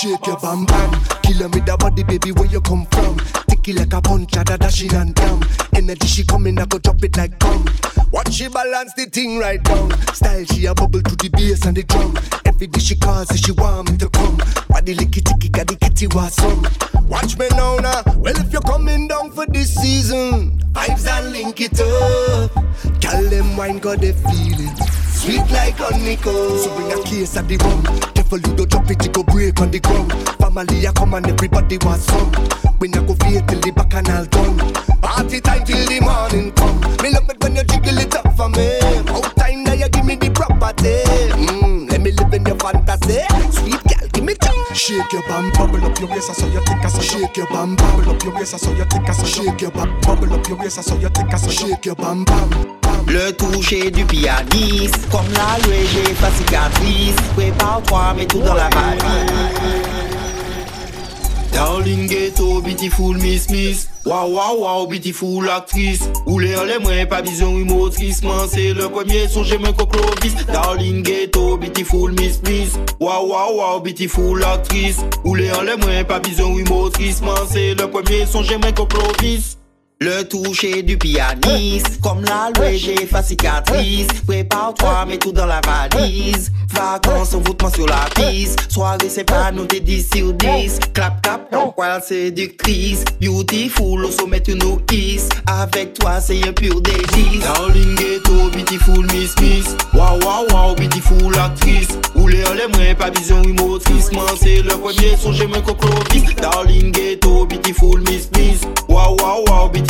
Shake your bam bam. Kill with the body, baby, where you come from? Tick it like a punch, da dashing and down. Energy she coming, I go drop it like come. Watch she balance the thing right down. Style she a bubble to the bass and the drum. Every day she calls, say she want me to come. Body licky ticky, got the kitty was some. Watch me now now. Well if you're coming down for this season, vibes and link it up. Tell them wine got the feeling. Sweet like honeycomb. So bring a case of the rum. Careful you don't drop it, you go break on the ground. Family I come and everybody was some. We not go feel till the back and all done. Party time till the morning come. Me love it when you jiggle it up for me. Out time that you give me the property. Mm, let me live in your fantasy. Sweet Shake your bum. Le toucher du pianiste, comme la j'ai pas cicatrice. Prépare-toi, mets tout dans la valise in ghetto, beautiful miss miss. Wow wow wow, beautiful actrice. Oulè lè mwen pa bizon humotris Man. Se le premier sonje mwen ko Clovis. Darling ghetto, beautiful miss miss. Wow wow wow, beautiful actrice. Oulè lè mwen pa bizon humotris Man. Se le premier sonje mwen ko Clovis le toucher du pianiste, comme la j'ai fa cicatrice. Prépare-toi, mets tout dans la valise. Vacances, envoûtement sur la piste. Soirée, c'est pas noté 10 sur 10. Clap, clap, donc c'est séductrice. Beautiful, au sommet, tu nous kiss. Avec toi, c'est un pur délice. Darling ghetto, beautiful miss miss. Wow, wow, wow, beautiful actrice. Oulé les pas vision motrice. Man, c'est le premier son, j'ai mon coclovis. Darling ghetto, beautiful miss miss. Wow, wow, wow, beautiful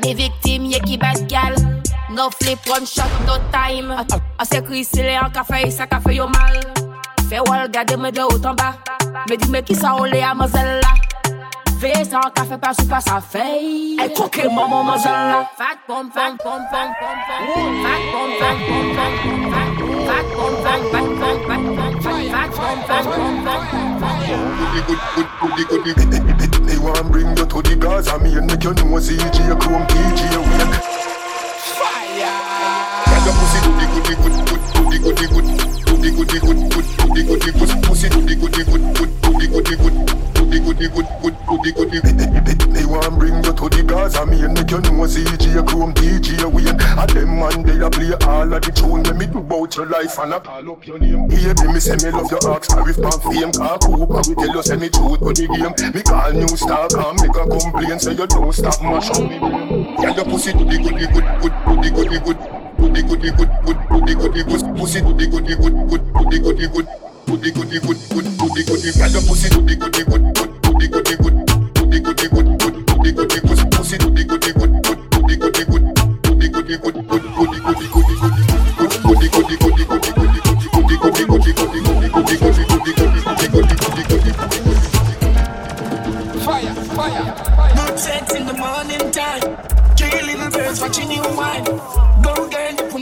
de viktim, ye ki bad gal. No flip, one shot, no time. A se kri sile, an ka fey, sa ka fey yo mal. Fey wal gade me de ou tan ba Me di me ki sa ole a mazel la Vest an kafe pa sou pa sa fey E koke maman manzan la Fat pom fang pom fang pom fang. Fat pom fang pom fang pom fang. Fat pom fang fang fang fang fang. Fat pom fang pom fang pom fang. They want bring you to the Gaza. Me and make you know see G.A. Chrome T.G.A. Wake Fire! Get your pussy goody goody good good goody goody good Goody good good good Pussy good good good good good want bring you to you know Chrome DJ Wayne. A them man they a play all of the tune. Let me about your life and I call up your name. Baby, me say me love your axe, if pan fame. Car Cooper, we tell you say me truth for the game. Me call new star, come make a complaint, say you don't stop mash me. Yeah, your pussy goody goody good good goody goody good. Good good good. Pussy good good good goody Fire, fire, Mood sex in the morning time. Three little birds watching you wine. Go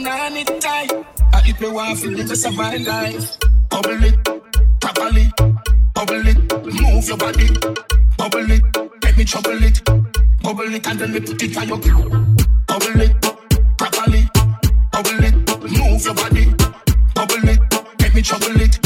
put on it tight. I if you want to live the survive life. Bubble it, properly. Bubble it, move your body. Bubble it, let me trouble it. Bubble it and then me put it on your Bubble it, properly. Bubble it, move your body. Bubble it, let me trouble it.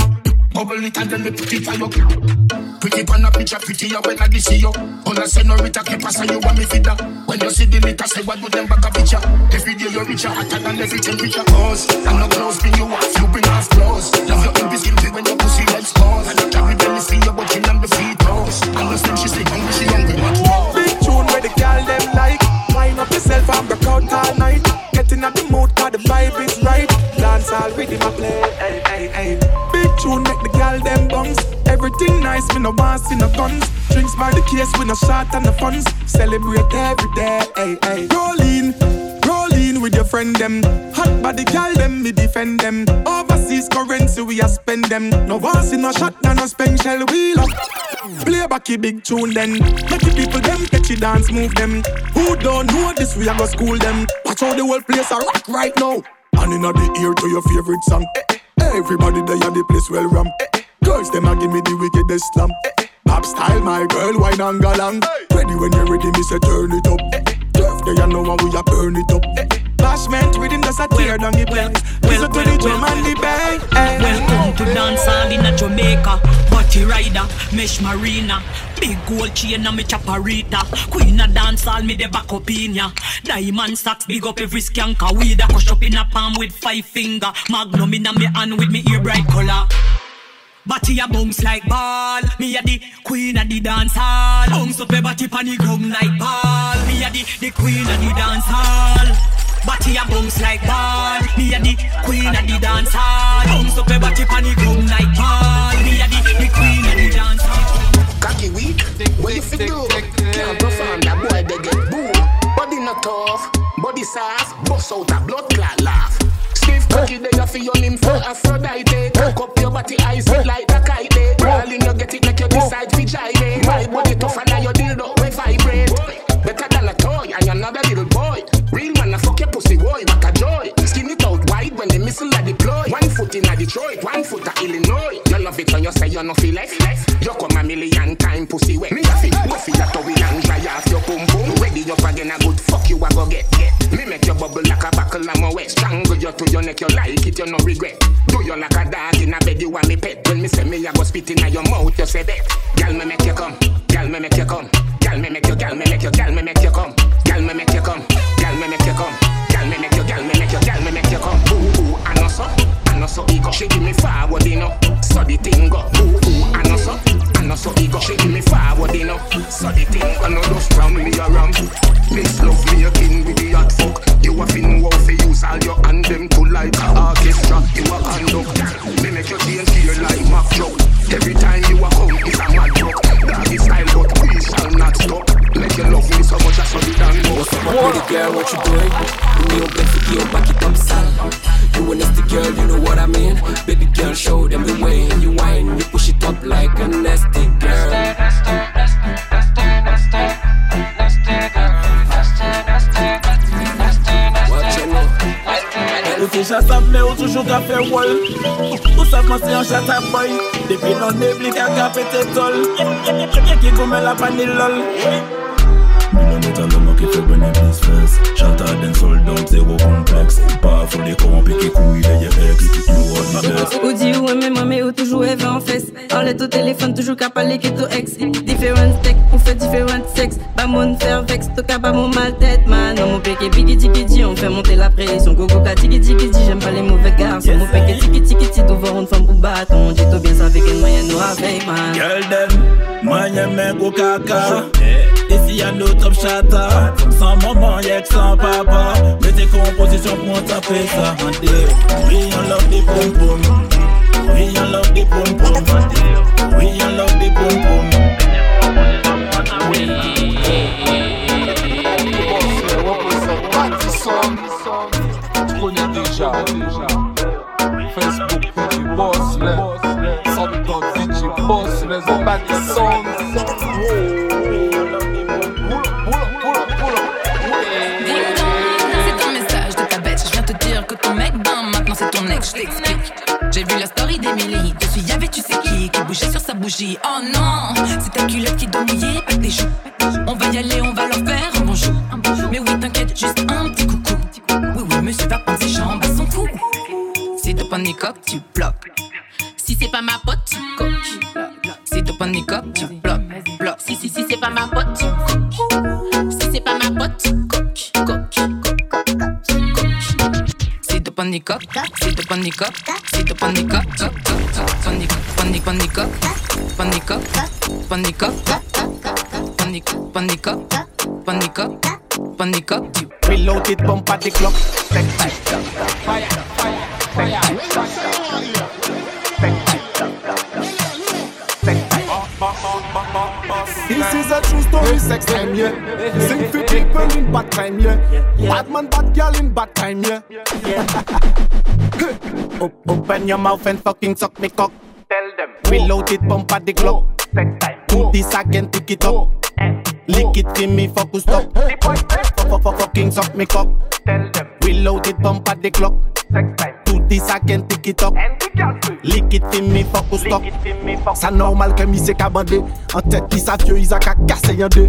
Bubble it and then me put it on your Pretty pan a picture, prettier when I see you. On a senorita, keep us you want me feeder. When you see the litter, say what do them back a picture. Every day you're richer, hotter than every temperature. Cause I'm not close, bring you off, you bring us close. Love your impulse, guilty when your pussy legs close. And you carry belly, see your body on the feet toes. Understand she stay hungry, she hungry, what more? Big tune where the girl them like. Wind up yourself and break out all night. Getting at the mood, cause the vibe is right. Dance all with my play, hey, nice, me no want see no guns. Drinks by the case, we no shot and the funds. Celebrate every day, hey, hey. Rolling, rolling with your friend them. Hot body gal them, me defend them. Overseas currency, we a spend them. No want see no shot, no spend shell wheel up. Play back a big tune then. Make the people them catch it dance, move them. Who don't know this, we a go school them. Watch how the whole place a rock right now. And inna the ear to your favorite song. Eh, eh. Everybody there at the place well ram. Girls them a give me the wickedest slam. Pop style, my girl, wine and galang. Ready when you're ready, me say turn it up. Turf there, you know how we a burn it up. Bashment rhythm just a tear down the place. Listen to the drum and the bang. Welcome to dance all in a Jamaica. Body rider, mesh marina. Big gold chain on me chaparita. Queen of dance all me the back up in ya. Diamond socks big up every skanker. Weed a crush up in a palm with five finger. Magnum in a me hand with me ear bright color. Body a bounce like ball. Me a the queen of the dance hall. Bounce up a body pan the ground like ball. Me a the, the queen of the dance hall. Body a bounce like ball. Me a the queen of the dance hall. Bounce up a body pan the ground like ball. Me a the, the queen of the dance hall. Cocky weak, what you fi do? Can't perform that boy they get boom. Body not tough, body soft, bust out a blood clot laugh. They a fi your limb for Aphrodite. Cock up your body eyes like a kite. Darling you get it like you decide fi jive. My body tougher than your dildo we vibrate. Better than a toy and you're not little boy. Real man, I fuck your pussy boy, what a joy. Skin it out wide when the missile are deployed. One foot in a Detroit, one foot a Illinois. You love it when you say you no feel left. You come a million time pussy wet. Me a fit, go feel a towel and dry off your pum pum. Ready up again a good fuck you a go get. get. Bubble like a buckle I'm a wet. Strangle you to your neck, you like it, you no regret. Do you like a dog in a bed, you want me pet. When me say me, I go spit in your mouth, you say that. Girl, me make you come. Girl, me make you come. Girl, me make you, girl, me make you, girl, me make you come. Girl, me make you come. Girl, me make you come. Girl, me make you, girl, me make you, girl, me make you come. Ooh, ooh, I know so, I know so ego. She give me forward, you know. So the thing go. Ooh, ooh, I know so, I know so ego. She give me forward, you know. So the thing go. No just from me around. Miss love me king with the hot fuck. A fin wow fi use all your hand them to like a orchestra. You a conduct. Me make you change here like Mac Joe. Every time you a come, it's a mad rock. Doggy style, but we shall not stop. Make you love me so much, saw the damn go. What's up, pretty girl? What you doing? Me open for you, back it up, son. You a nasty girl, you know what I mean. Baby girl, show them the way. You whine, you push it up like a nasty girl. Ou se chasap me ou toujou ka fe wol Ou sa fman se an chata boy Depi nan nebli ka ka pete tol Ye ki gome la panilol mettre à l'homme qui fait bénéfice fesse J'entends un soldat zéro complexe Pas les corrompus qui couillent les ou mais ou toujours Eve en fesse. Parle au téléphone toujours qu'à parler que ton ex. Différents textes, on fait différents sexes. Pas mon faire vex, tout cas pas mon mal tête Man, non mon péké biggie tiki On fait monter la pression, gogo ka tiki tiki J'aime pas les mauvais garçons, mon péké tiki tiki dit D'ouvrir une femme pour bâton, dit tout bien ça avec une moyenne noire avec man. Girl them, moyen mec caca. Eh. Isi ya no top chata Sans maman yek sans papa Mets tes compositions pour taper ça we on love the boom boom We on love the boom boom we on love the boom boom Tu connais déjà Facebook, Fuji Boss, les Soundcloud, Fuji Boss, les Obati Songs. C'est un Je t'explique. J'ai vu la story d'Emily. Dessus y'avait tu sais qui qui bougeait sur sa bougie? Oh non, c'est ta culotte qui doit mouiller, pas tes joues. On va y aller, on va leur faire un bonjour. Mais oui, t'inquiète, juste un petit pas de nicoque, pas de nicoque, pas de nicoque, pas de nicoque, tu Reloaded bump at the Glock Fire, fire, fire, fire. true story, sex time, yeah. Sing for people in bad time, yeah. Bad man, bad girl in bad time, yeah. Open your mouth and fucking suck me cock. Tell them. Reload it, pump at the Glock. Sex time. Do this again, pick it up. Eh. Lick it in me, focus up. Fucking suck me cock. Tell them. Reload it, pump at the Glock. Sex time. Do this again, pick it up. Lick it in me, focus up. Ça normal que mi se ka bande An tèt ki sa fyo, isa ka kase yon de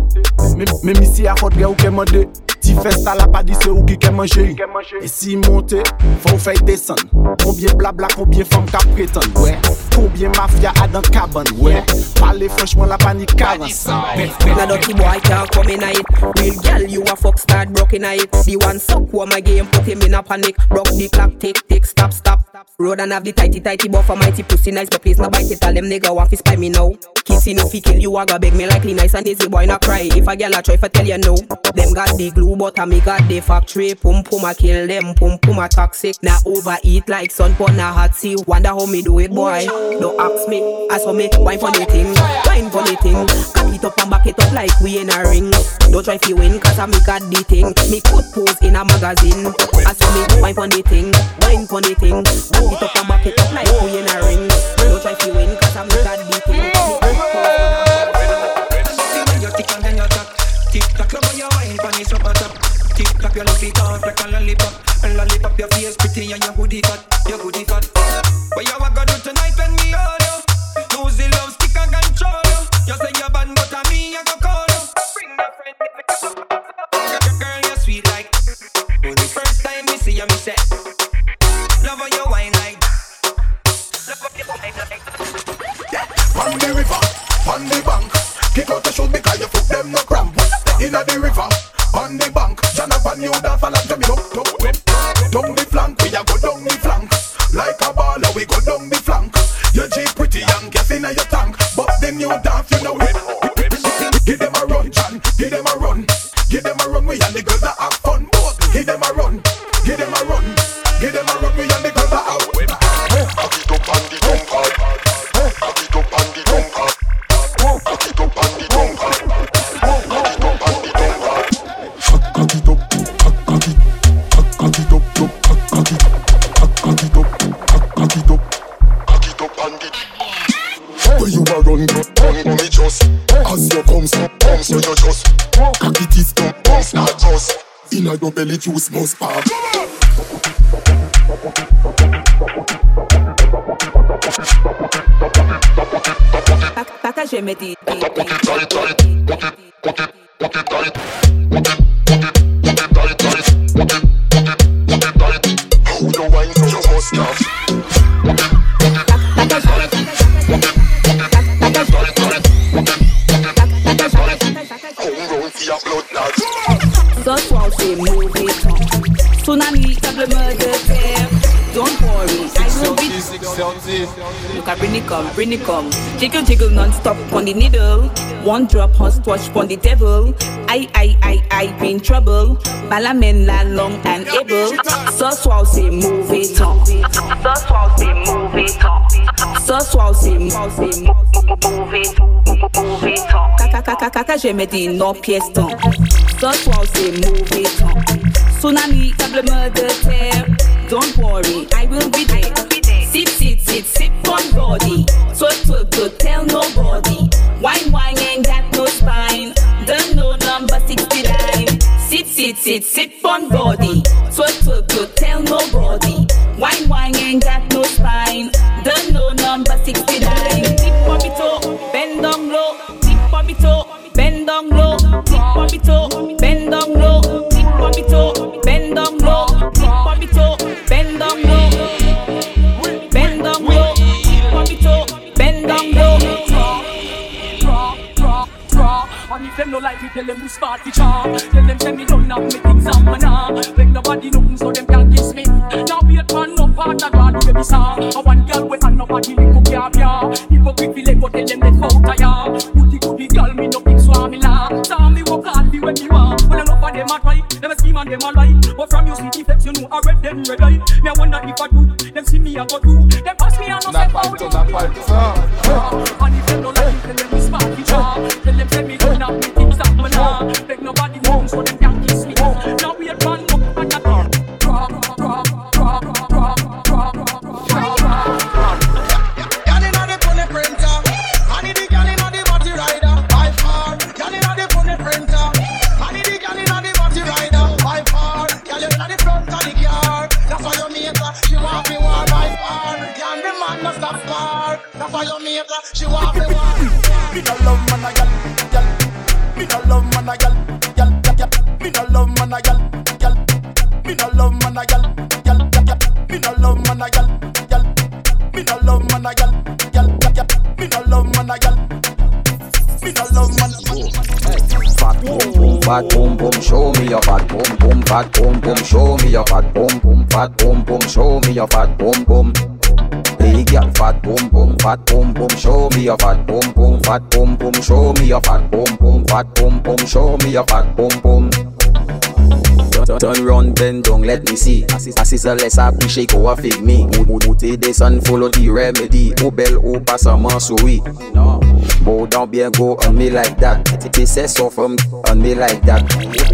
Men mi si a fotre ou ke mande Ti festa la pa di se ou ki ke manje E si monte, faut fey desan Combien blabla, combien femme ka prétend Ouais, combien mafia a dans cabane Ouais, parler franchement la panique avance Na dirty boy can't come in it. Real girl, you a fuck start broke in it. The one suck who my game put him in a panic. Broke the clock, tick tick, stop stop. Road and have the tighty tighty buffer mighty pussy nice, but please no bite it. Tell them nigga want fi spy me now. Kissing if he kill you, I go beg me likely nice and easy boy not cry. If a girl a try for tell you no, them got the glue but a me got the factory. Pum pum a kill them, pum pum a toxic. Now overeat like sun but na hot sea. Wonder how me do it boy. Don't ask me, ask for me. Wine for the thing, wine for the thing. Cock it up and back it up like we in a ring. Don't try fi win cause I me got the thing. Me could pose in a magazine. Ask for me, wine for the thing, wine for the thing. Cock it up and back it up like we in a ring. Don't try fi win cause I me got the thing. Me could pose in a you tick tap. Tock, love how you wine pon the super top. Tick tock, you lick it like a lollipop. And lollipop, your face pretty and your goodie fat, your goodie fat. no belly juice no spark. Partagez mes It it come. Jiggle, jiggle non-stop on the needle. One drop, hot touch on the devil. I, I, I, I be in trouble. Balamen la long and able. Ce soir c'est mauvais temps. Ce soir c'est mauvais temps. Ce soir c'est mauvais mauvais temps. Kaka, kaka, kaka, je me dis non pièce temps. Ce soir c'est mauvais temps. Tsunami, tremblement de terre. Don't worry, I will be there. Sip, sit, sit, sip on body. So, so, so, tell nobody. Wine, wine, ain't got no spine. Don't know number 69. Sit, sit, sit, sip on body. So, so, so, tell nobody. Wine, wine, ain't got no spine. Don't know number 69. Tip on me toe, bend down low. Tip on me toe, bend down low. Tip on me toe, bend down low. Tip on me toe, no like it, tell them to start the charm. Tell them send me done up, me things up and now. Make nobody nothing so them can't kiss me. Now wait man, no part of God, baby song. I want girl with and nobody lick up your ya. Hypocrite feel like go tell them let go ya. Put it to the girl, me no big swami la. Tell me work hard, be when you want. When enough of them a try, them a scheme and them a lie. But from you see the you know I read them red eye. Me I wonder if I do, them see me I go do. Them pass me and no say how fat boom boom, show me your fat boom boom, fat boom boom, show me your fat boom boom, fat boom boom, show me your fat boom boom. Hey girl, fat boom boom, fat boom boom, show me your fat boom boom, fat boom boom, show me your fat boom boom, fat boom boom, show me your fat boom boom. Turn, round, bend down, let me see. Assist a less happy, shake a fig me. Mouté des sun, follow the remedy. Au bel, au passe un morceau, oui. Bow down, bien go on me like that. They say so from on me like that.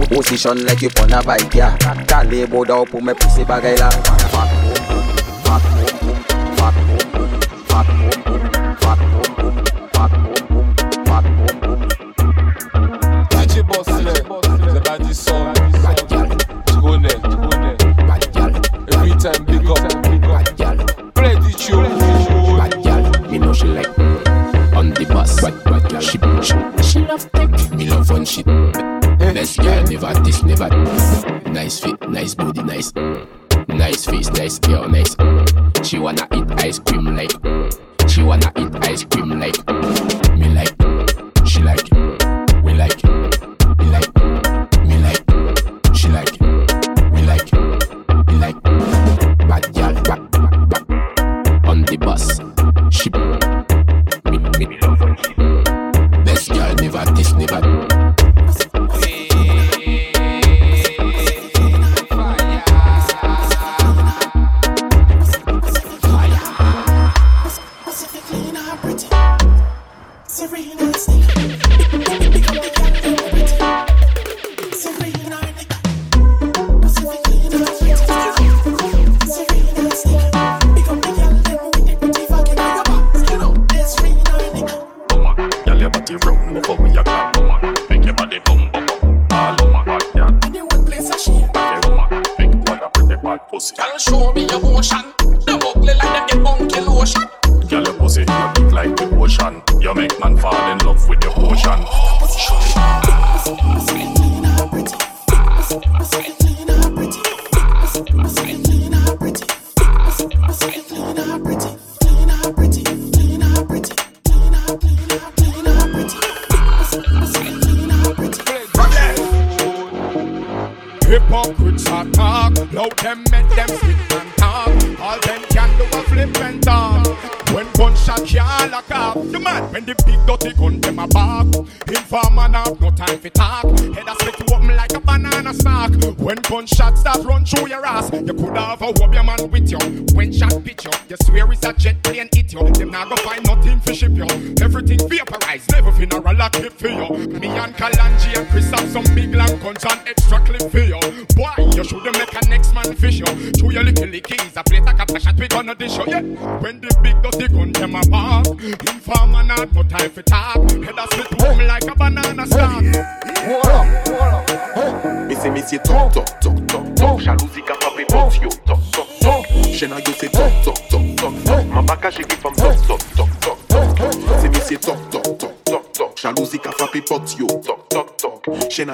Position like you on a bike, yeah. Kale bow down pour me pousser bagay la. Fat boom boom, fat boom boom, fat boom boom, fat boom boom, fat boom boom, fat boom boom, fat boom boom. DJ Boss là, the body song. Tu connais, tu connais. Every time big up, big up. Play the tune. She, she, she love tech. Me love fun shit. Best girl, never this, never. Nice fit, nice body, nice. Nice face, nice girl, nice. She wanna eat ice cream like. She wanna eat ice cream like. Me like. She like.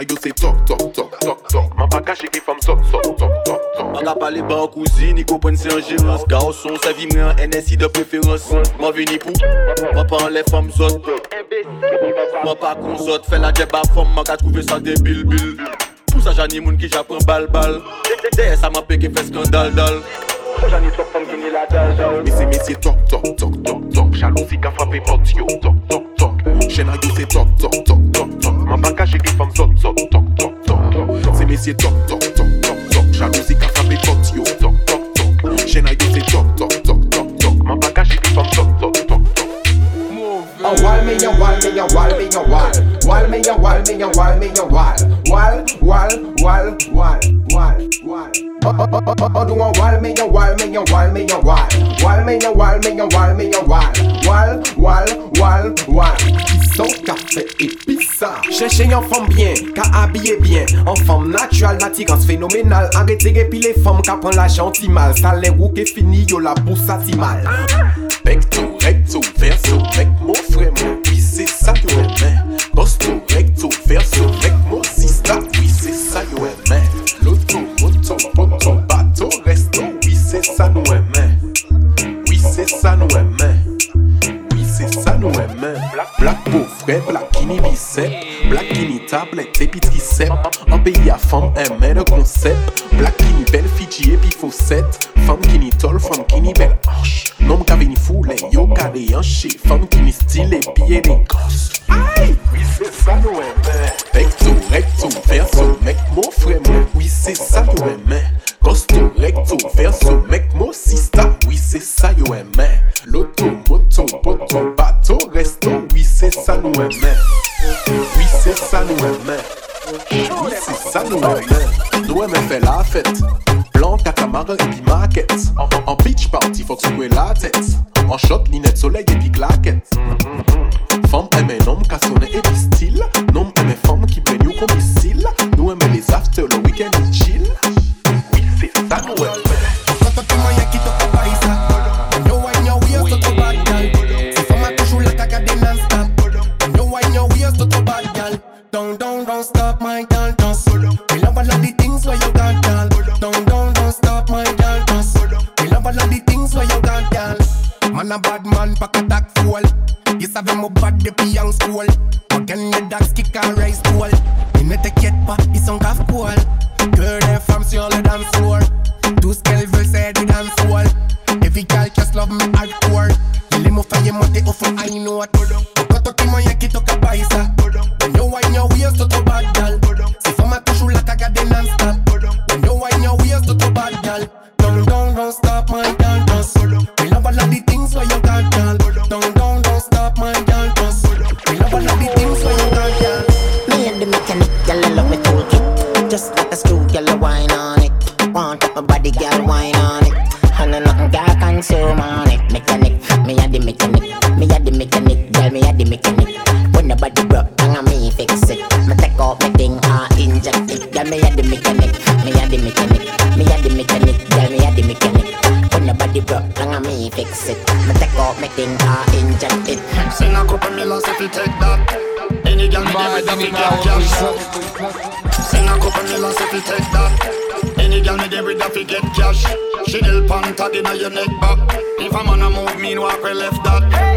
Yo c'est toc toc toc toc toc Ma pas caché qui femme toc toc toc toc toc parlé pas en cousine, ils comprennent c'est en gérance Garçon, sa vie mais un NSI de préférence Moi vini pour, moi pas en les femmes zot Moi pas qu'on zot, fait la jeb à femme, moi qu'a trouvé ça débile bil Pour ça j'en ai moun qui j'apprends bal bal Derrière ça m'a pégué fait scandale dal J'en ai trop de femmes qui n'y la dalle Mais c'est messieurs toc toc toc toc toc Jalousie qu'a frappé porte yo toc toc toc Chaîne yo c'est toc toc toc toc Ma pas caché qui femme zot zot toc toc toc C'est messieurs toc toc toc toc toc Jalousie qu'a frappé porte yo toc toc toc Chaîne à yo c'est toc toc toc toc toc Ma pas caché qui femme zot zot toc toc A wall me a wall me a wall me a wall Wall me a wall me a wall me a wall wall Oh, oh, oh, oh, oh, do a wall, me a wall, pizza. Cherchez une femme bien, qu'a habillé bien. En femme naturelle, l'attirance phénoménale. Arrêtez les femmes qu'a prend la gentille mal. Ça les roues qui fini, yo la pousse à si mal. Recto, recto. la femme aimait le concept in I inject it. Send a couple millions if you take that. Any girl me give it every cash. Send a couple millions if you take that. Any girl me give it if get cash. She nail pan tag inna your neck back. If a man a move, mean walk left that. Hey.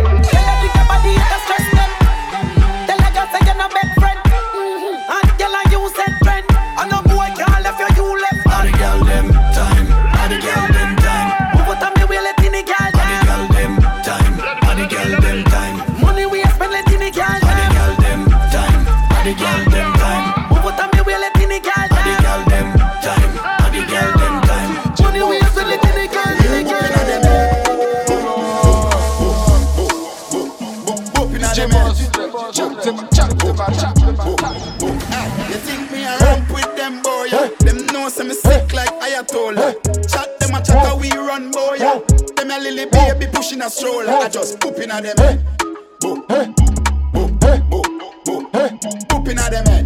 we run, boy. Yeah. Them a lily baby pushing a stroller. I just pooping at them head. bo, boop, boop, boop, pooping at them head.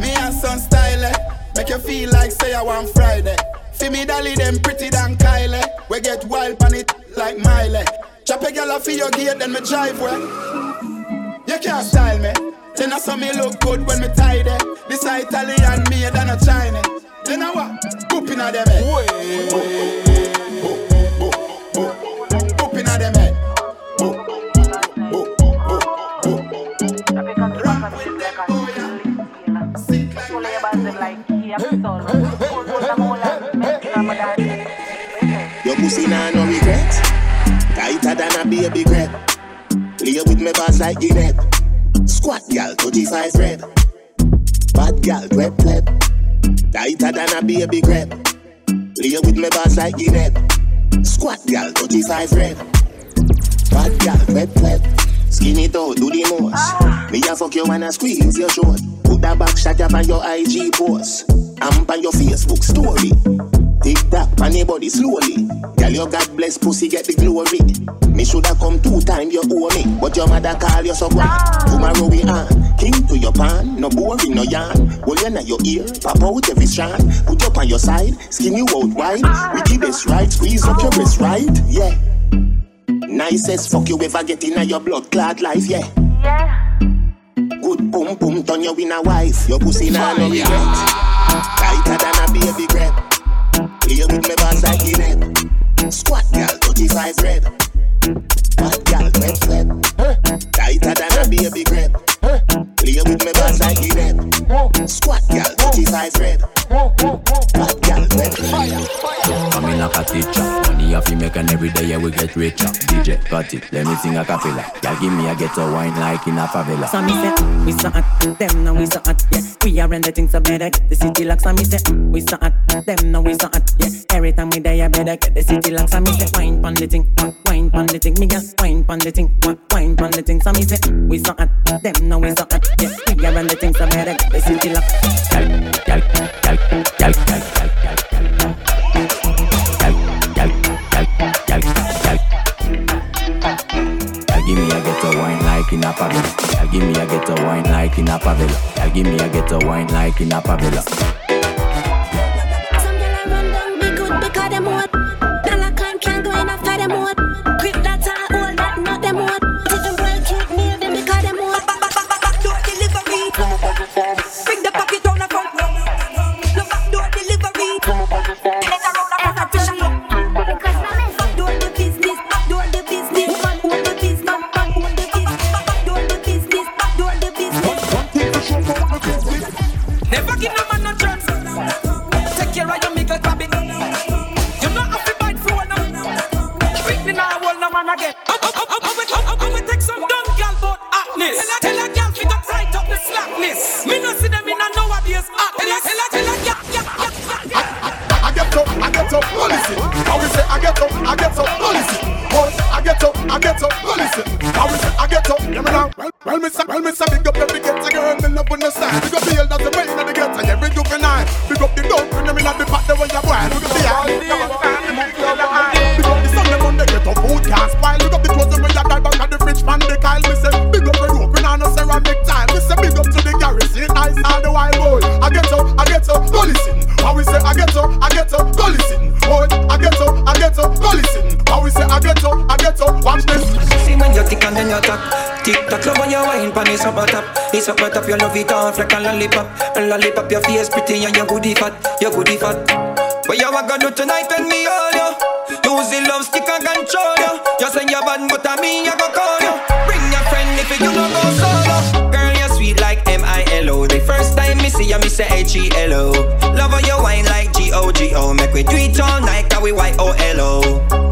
Me and son style, eh. make you feel like say I want Friday. See me dolly them pretty than Kylie. We get wild on it like Miley. Chop a girl off your gate, then me drive well. You can't style me. Then I saw me look good when me tidy. This Italian me than a Chinese. Then I what? Poop inna them head. Poop inna them head. Your pussy nah no regret Tighter than a baby crep Play with me bars like you Guinea Squat gal 35 red Bad gal twep twep Tighter than a baby crab. Lay with my boss like the net. Squat girl, 35 rep. Fat girl, wet wet. Skinny it do the most. Ah. Me a fuck you when I squeeze your short. Put that back shot up on your IG post. I'm on your Facebook story. Tick tock, pan body slowly. Girl, your God bless pussy, get the glory. Me shoulda come two time, you owe me. But your mother call you so what? Tomorrow we on. King to your pan, no boring, no yarn. Well, you your ear, pop out every strand. Put you on your side, skin you out wide. We keep this right, squeeze up your breast right, yeah. Nicest fuck you ever get in your blood clad life, yeah. Yeah. Good boom boom, turn you in wife. Your pussy now no regret. Tighter than a baby grab. Play with me balls like Guinea. Squat girl, 35 rep. Fat girl, wet wet. Tighter than a baby grape. Play with me balls like Guinea. Squat girl, 35 rep. Fat girl, wet wet. Come in like a teacher. Money off you make and every day yeah, we get richer. DJ, cut it, let me sing a cappella. Y'all give me a ghetto wine like in a favela. So me say, we so hot, them now we so hot, yeah. We are the things so better, get the city lock. So me say, we so hot, them now we so hot, yeah. Every time we die, I better get the city lock. So me say, wine pon the thing, wine pon the thing, me girl, wine pon the thing, wine pon the thing. So me say, we so hot, them now we so hot, yeah. We are the things so better, get the city lock. Gal, gal, gal, gal, gal, gal, gal. give me a ghetto wine like in a favela. Y'all give me a ghetto wine like in a favela. Y'all give me a ghetto wine like in a favela. Some gyal a run down be good because them hot. It's up a top, you love it off like a lollipop. And lollipop, your face pretty and your goodie fat Your goodie fat. What you a gonna do tonight when me hold you? Use the love stick and control you You say you're bad, but I mean I go call you Bring your friend if you don't go solo Girl, you're sweet like M-I-L-O The first time me see you, me say H-E-L-O Love how you wine like G-O-G-O Make we it all night, cause we Y-O-L-O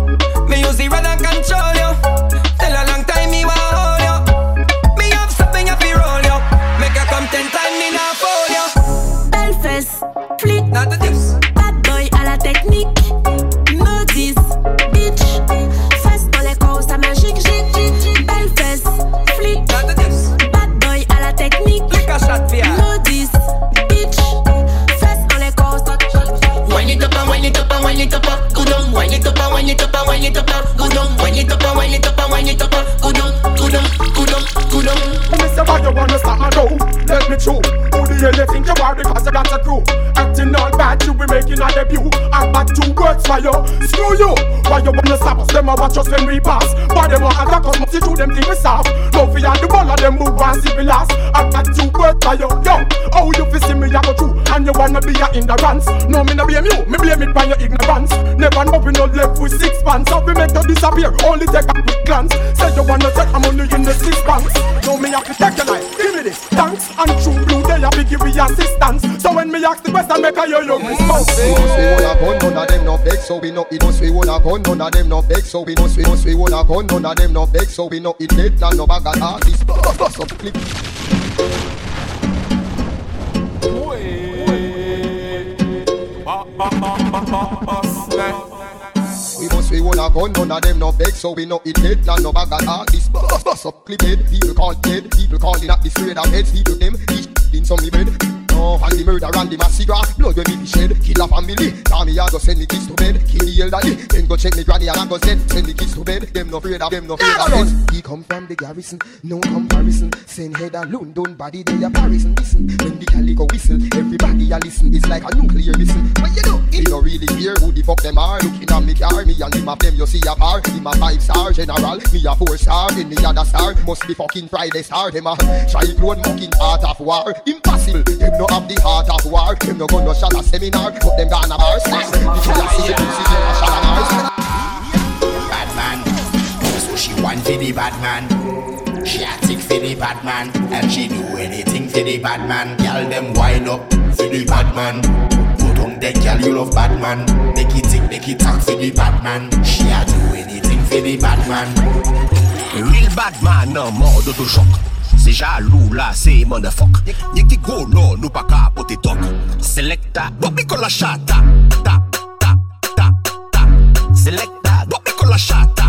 So when me ask the question, make a hear your response. We we wanna gun, none of them no beg, so we know it. Know we wanna gun, none of them no beg, so we know we know we wanna gun, none of them no beg, so we know it. Dead and no bag of artists. Bust up clip. We must we wanna gun, none of them no beg, so we know it dead and no bag of artists. Bust up clip head. People call dead, people calling at the straight of heads. People them each in some bed. No, and the murder and the massacre, blood it be shed. Kill a family, can't I go send the kids to bed. Kill the elderly, then go check me granny and I go send send the kids to bed. Them no afraid of them no afraid of. He come from the garrison, no comparison. Send head a London body they a listen. When the calico whistle, everybody a listen. It's like a nuclear missile. What you do? He don't really care who the fuck them are. Looking at me car, me and him of them you see a bar. Him a five star general, me a four star. Me other star must be fucking Friday star. Them a cyclone mucking heart of war. Impossible. Them no have the heart of war. Them no gonna shot a seminar, but them gonna bar slash. If you a see the pussy, them a shot a bar Bad man, so she want for the bad man. She a tick for the bad man, and she do anything for the bad man. Girl them wind up for the bad man. Put on that girl you love bad man. Make it tick, make it talk for the bad man. She a do anything for the bad man. Real bad man nan mort d'autochoc Se jalou la se motherfuck Ye ki go no nou pa ka pote tok Selecta, bobi kon la chata. Ta, ta, ta, ta. Selecta, bobi kon la chata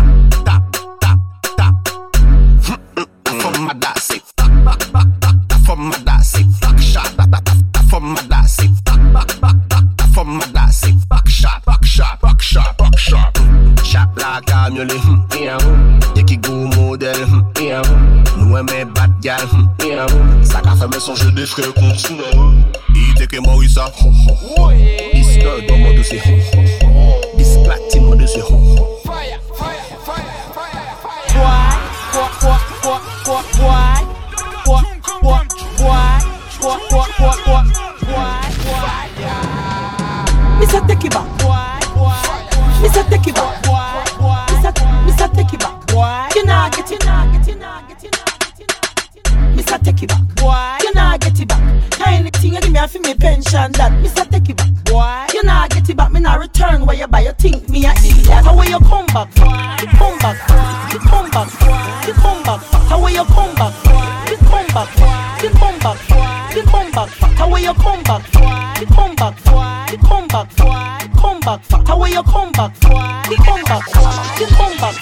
Morisa, ho, ho, ho Dis third on mode se, ho, ho, ho Dis platin mode se, ho, ho Fire, fire, fire, fire, fire. Boy, boy, boy, boy, boy, boy, boy, boy, boy, boy, boy, boy, boy, boy, boy. Mr. Take it back. Mr. Take it back. Mr. Mr. Take it back. You nah get it. Mr. You give me, me pension that. Mr. Take it back. You nah get it back. Me nah return where you buy. You think me a idiot? How will you come back? You come back. You come back. You come back. How will you come back? You come back. You come back. You come back. How will you come back? You come back. You come back. You come back. How will you come back? You come back. You come back.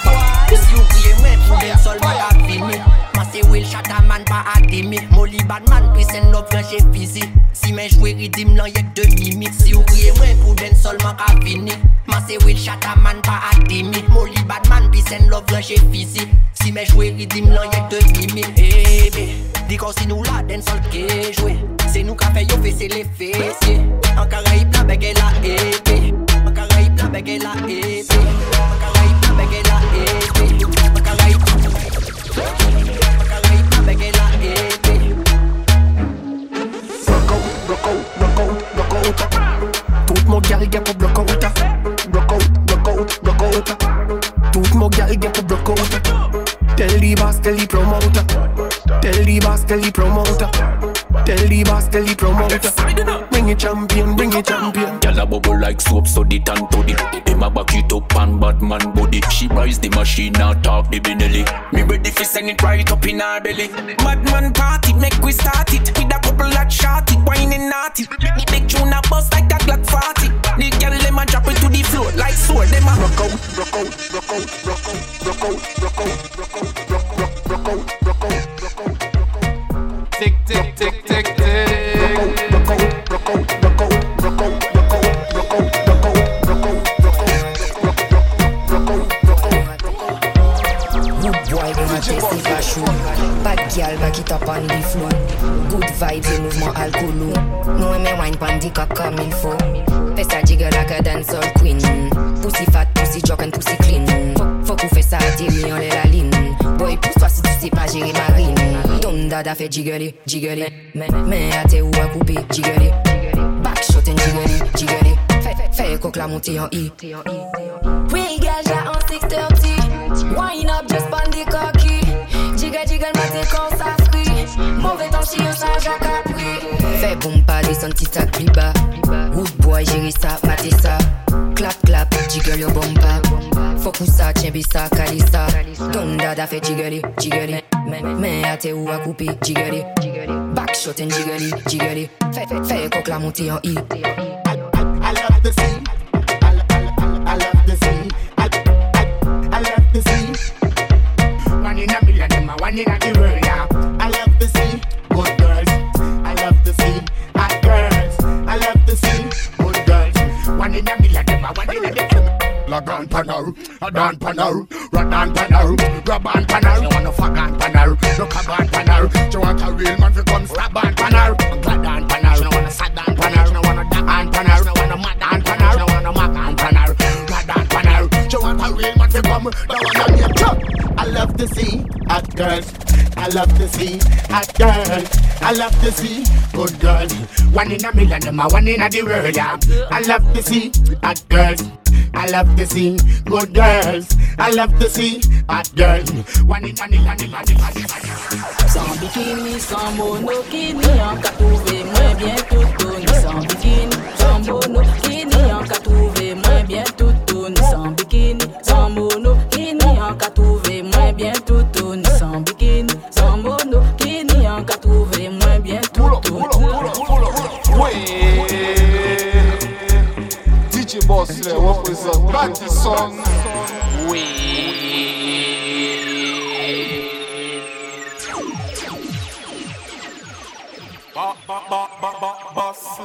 Si ou kriye mwen pou den sol man ap vini Mase wil chata man pa atimi Moli bad man presen lop franche fizi Si men jwe ridim lan yek de mimik Si ou kye mwen pou den solman ka vini Mase wil chata man pa atimik Moli badman pi sen love lan jè fizi Si men jwe ridim lan yek de mimik Ebe, eh, eh, eh, di kon si nou la den sol ke jwe Se nou ka fe yo fe se le fesye An karaib la bege la ebe An karaib la bege la ebe like soap, so the tan to the Them a back it up and bad man body She rise the machine and talk the Benelli Me ready for send it right up in her belly. Madman party, make we start it. With a couple that shot it, whining naughty. The big tune a bust like that Glock 40. The girl them a drop it to the floor like sword. Them a rock out, rock out, rock out, rock out, rock out, rock out, kal koulou Nou eme wany pan di kak kam il fo. Fè sa jige laka dansol queen. Pousi fat, pousi jok an pousi clean. Fok ou fè sa atiri yon lè la lin Boy pousse toi si tu se pa jere marine Tom dada fè jigele, jigele Men ate ou a koupe, jigele Backshot en jigele, jigele Fè kok la monte yon i. We gaja an 6.30 Wine up just pan di kaki Jige jige mate kon sa fè Mauvais temps si yo sa jak apri Fè bom pa desan ti Wood boy jere sa, mate sa Klap klap, jiggle yo bom pa Fok ou sa, tjen bi sa, Ton dada fè jiggle, jiggle. Men ate ou a koupi, jiggle. Back shot and jiggle, jiggle. Fè kok la monte an i. I love the sea. I love the sea. I love the sea. One in a million, one in a million. Lagan panar, a dan panar, radan panar, raban panar. You wanna fuck on panar, no caban panar. You want a real man to come stab on panar, gladan panar. You wanna sad on panar, you wanna da on panar, you wanna mad on panar, you wanna mac on panar, gladan panar. You want a real man to come, no wanna get chop. I love to see hot girls. I love to see hot girls. I love to see good girls. One in a million, them a one in a the world. Yeah. I love to see hot girls. I love to see good girls. I love to see hot girls. One in a million, million, million. Sans bikini, sans monokini, en qu'a trouvé moins bien tout tourne. Sans bikini, sans monokini, en qu'a trouvé moins bien tout tourne. Sans bikini, sans en qu'a moins bien tout tourne. Bossley represent Baddiss Sound. Ba ba ba ba ba Boss